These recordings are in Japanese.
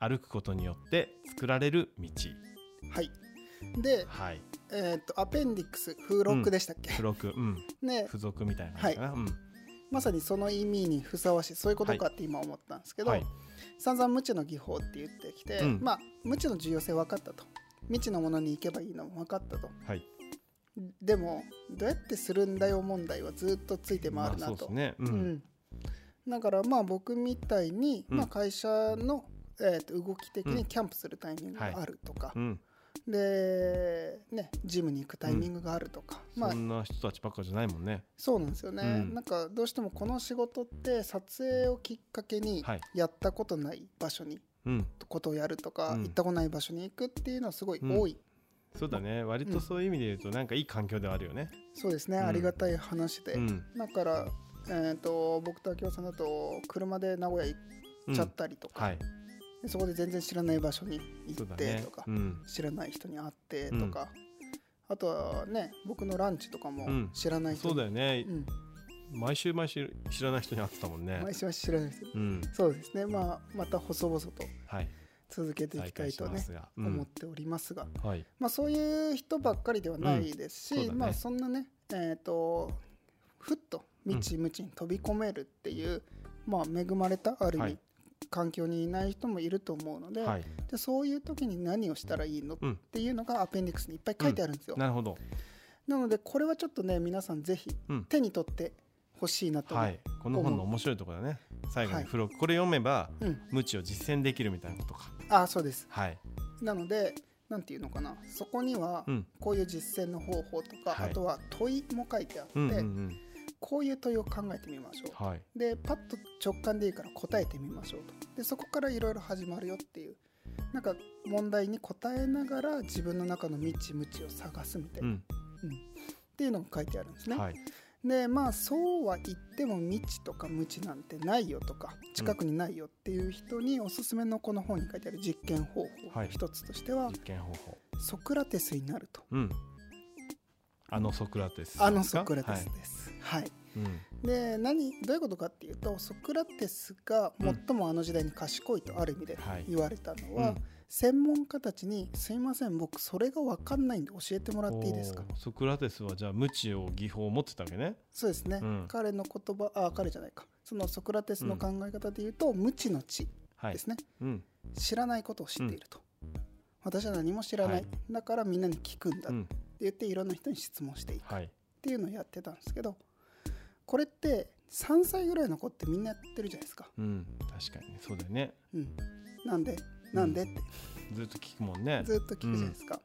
歩くことによって作られる道。はい。で、はい。えー、とアペンディクス付録でしたっけ、付録。うん。ね。付属みたいな感じかな、うん。まさにその意味にふさわしいそういうことかって今思ったんですけど、はい。散々無知の技法って言ってきて、うん。まあ無知の重要性分かったと。未知のものに行けばいいのも分かったと。はい。でもどうやってするんだよ問題はずっとついて回るなと、まあそうですね。ううんん。だからまあ僕みたいに、うん。まあ、会社の、えー、と動き的うん。にキャンプするタイミングがあるとか、うん。で、ね、ジムに行くタイミングがあるとか、まあそんな人たちばっかじゃないもんね。そうなんですよね、うん。なんかどうしてもこの仕事って撮影をきっかけにはい。やったことない場所にうん。ことをやるとか、うん。行ったことない場所に行くっていうのはすごい多い、そうだね。割とそういう意味で言うとなんかいい環境ではあるよね。そうですね、うん。ありがたい話で、うん。だから、えー、と僕と明夫さんだと車で名古屋行っちゃったりとか、はい。でそこで全然知らない場所に行ってとか、うん。知らない人に会ってとか、あとはね僕のランチとかもうん。知らない人そうに、だよね。うん。毎週毎週知らない人に会ってたもんね。毎週は知らない人。そうですね。まあまた細々とはい。続けていきたいとねしますが。うん。思っておりますが、はい。まあ、そういう人ばっかりではないですし、うん。そね。まあ、そんなね、えー、とふっと未知無知に飛び込めるっていう、まあ、恵まれたある意味、はい環境にいない人もいると思うので,、はい。でそういう時に何をしたらいいの？っうん。ていうのがアペンディクスにいっぱい書いてあるんですよ。なるほど。なのでこれはちょっとね皆さんぜひうん。手に取ってほしいなと思う、はい。この本の面白いところだね。最後はい。に付録。これ読めばうん、無知を実践できるみたいなことか。あそうです。はい。なのでなんていうのかな。そこにはうん。こういう実践の方法とか、はい。あとは問いも書いてあって、うんうんうんこういう問いを考えてみましょう。はい。でパッと直感でいいから答えてみましょうと。でそこからいろいろ始まるよっていうなんか問題に答えながら自分の中の未知無知を探すみたいうな、ん。うん。っていうのが書いてあるんですね、はい。でまあそうは言っても未知とか無知なんてないよとか近くにないよっていう人におすすめのこの本に書いてある実験方法はい。一つとしては、実験方法。ソクラテスになると。うん。あのソクラテスあのソクラテスはいです。はいうん。で何どういうことかっていうとソクラテスが最もあの時代に賢いとある意味ではい。言われたのは、うん。専門家たちに「すいません僕それが分かんないんで教えてもらっていいですか？ソクラテスはじゃあ無知を技法を持ってたわけね」そうですね、うん。彼の言葉あ彼じゃないか。そのソクラテスの考え方で言うと、無知の知はい。ですね、うん。知らないことを知っていると、私は何も知らない、はい。だからみんなに聞くんだってうん。言っていろんな人に質問していくっはい。ていうのをやってたんですけどこれって3歳ぐらいの子ってみんなやってるじゃないですか、うん確かにね。そうだよね。うん、なんで？なんで？って。ずっと聞くもんね。ずっと聞くじゃないですか、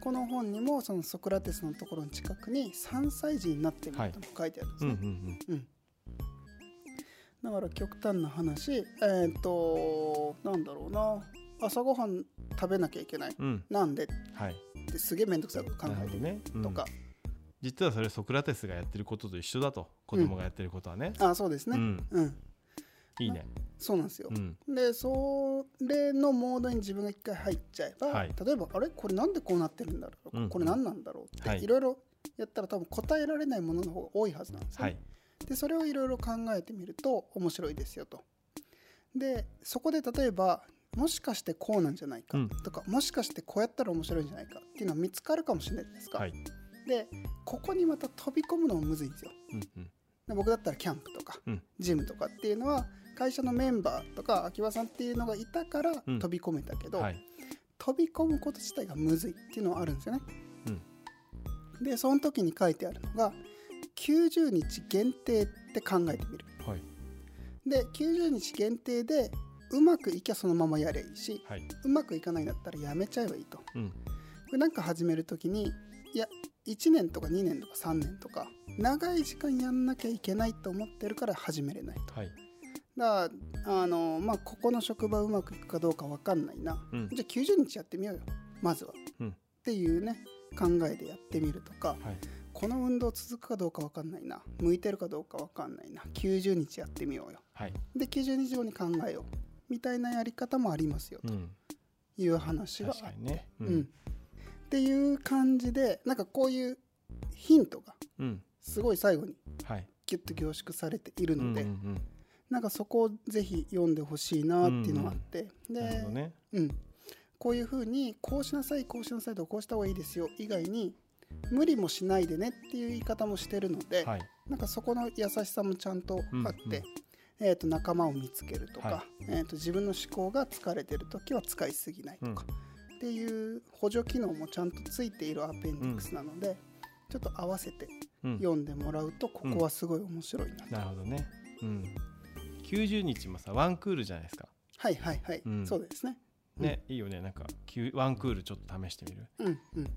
この本にもそのソクラテスのところの近くに3歳児になってみるとも書いてあるんですうんうね、ん。うん。だから極端な話えっ、となんだろうな。朝ごはん食べなきゃいけない。うん。うんなんで？っはい。てすげえ面倒くさいこと考えてみるね。うん。とか、実はそれソクラテスがやってることと一緒だと子供がやってることはね。あそうですね。うん。うん、いいね。そうなんですよ。う、ん。でそれのモードに自分が一回入っちゃえば、はい。例えばあれ？これなんでこうなってるんだろう、うん。これ何なんだろうって、はい。い、ろいろやったら多分答えられないものの方が多いはずなんですよね、はい。でそれをいろいろ考えてみると面白いですよと。でそこで例えばもしかしてこうなんじゃないかうん。とか、もしかしてこうやったら面白いんじゃないかっていうのは見つかるかもしれないですか、はいでここにまた飛び込むのもむずいんですよ。うんうん。で僕だったらキャンプとか、うん。ジムとかっていうのは会社のメンバーとか秋葉さんっていうのがいたからうん。飛び込めたけど、はい。飛び込むこと自体がむずいっていうのはあるんですよね。うん。でその時に書いてあるのが90日限定って考えてみる。はい。で90日限定でうまくいきゃそのままやればいいしはい。うまくいかないんだったらやめちゃえばいいと。こうん。れなんか始める時にいや1年とか2年とか3年とか長い時間やんなきゃいけないと思ってるから始めれないと。はい。だからあのまあここの職場うまくいくかどうか分かんないな、うん。じゃあ90日やってみようよ。まずは、うん。っていうね考えでやってみるとかはい。この運動続くかどうか分かんないな。向いてるかどうか分かんないな。90日やってみようよ。はい。で90日後に考えよう。みたいなやり方もありますよ。とうん。いう話が確かにね。ううんっていう感じでなんかこういうヒントがうん。すごい最後にはい。ギュッと凝縮されているので、うんうんなんかそこをぜひ読んでほしいなっていうのがあって、でうん、こういうふうにこうしなさいこうしなさいとこうした方がいいですよ以外に無理もしないでねっていう言い方もしてるので、はい。なんかそこの優しさもちゃんとあって、うんうんえー、と仲間を見つけるとか、はえー、と自分の思考が疲れてる時は使いすぎないとか、っていう補助機能もちゃんとついているアペンディクスなので、ちょっと合わせてうん。読んでもらうとここはすごい面白いなと、なるほどね。うん。90日もさワンクールじゃないですか。はいはいはい、うん。そうですね。ね、いいよね。なんかワンクールちょっと試してみる。うんうん。だ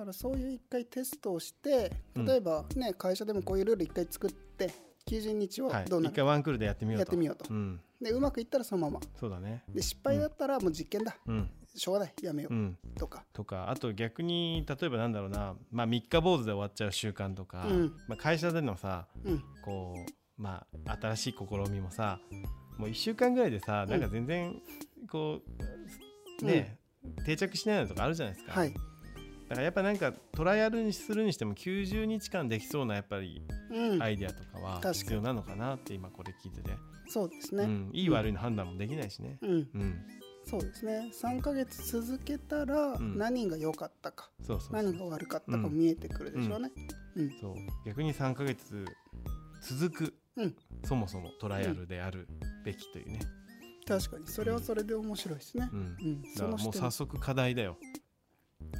からそういう一回テストをしてうん。例えばね、会社でもこういうルール一回作って90日をはい。どうなる、一回ワンクールでやってみようと。やってみようと。うん。でうまくいったらそのまま。そうだね。で失敗だったらもう実験だ、うんしょうがない。やめよう、うん。とか。とか。あと逆に例えばなんだろうな、まあ、三日坊主で終わっちゃう習慣とか、うん。まあ、会社でのさうん。こうまあ新しい試みもさもう1週間ぐらいでさなんか全然こうね、定着しないのとかあるじゃないですか、はい、だからやっぱなんかトライアルにするにしても90日間できそうなやっぱりうん。アイデアとかは必要なのかなって今これ聞いてて、そうですね、うん、いい悪いの判断もできないしね、うん。うん、そうですね。3ヶ月続けたらん。何が良かったか、そうそうそう。何が悪かったか見えてくるでしょうね、うん。そう。逆に3ヶ月続く、うん。そもそもトライアルであるべきというね、確かに。それはそれで面白いですね。う、ん。うん。だもう早速課題だよ。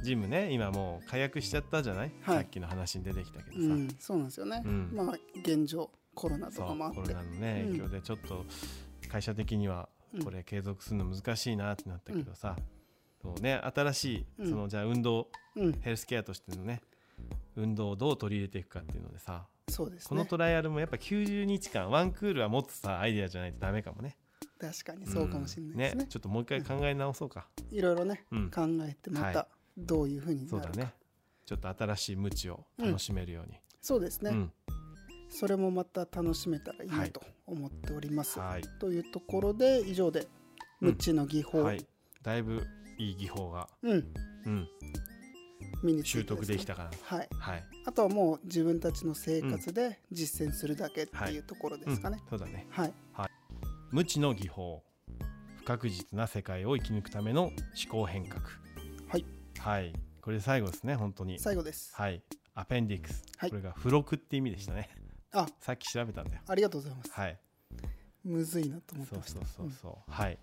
ジムね今もう解約しちゃったじゃない、はい。さっきの話に出てきたけどさ、うん、そうなんですよね、うん。まあ現状コロナとそかもあって。うコロナのねうん。影響でちょっと会社的にはうんこれ継続するの難しいなってなったけどさ、そうね、新しいうん。そのじゃあ運動、うん。ヘルスケアとしてのね運動をどう取り入れていくかっていうのでさ。そうですね。このトライアルもやっぱ90日間ワンクールは持つさアイデアじゃないとダメかもね。確かにそうかもしれないですね,、うん。ちょっともう一回考え直そうか、いろいろね、うん。考えてまはたどういうふうになるか、そうだね。ちょっと新しい無知を楽しめるように、そうですね、うんそれもまた楽しめたらいいはない。と思っております、はい。というところで以上でうん無知の技法、はい。だいぶいい技法が、うん。うん、身に習得できたかなはい。はい。あとはもう自分たちの生活で実践するだけっていうところですかね、うん。そうだね。はい。無知の技法。不確実な世界を生き抜くための思考変革。はい。はい。これ最後ですね本当に。最後です。はい。アペンディクス、はい。これが付録って意味でしたねあ。さっき調べたんだよ。ありがとうございます。はい。むずいなと思ってそうました。そうそうそう、はい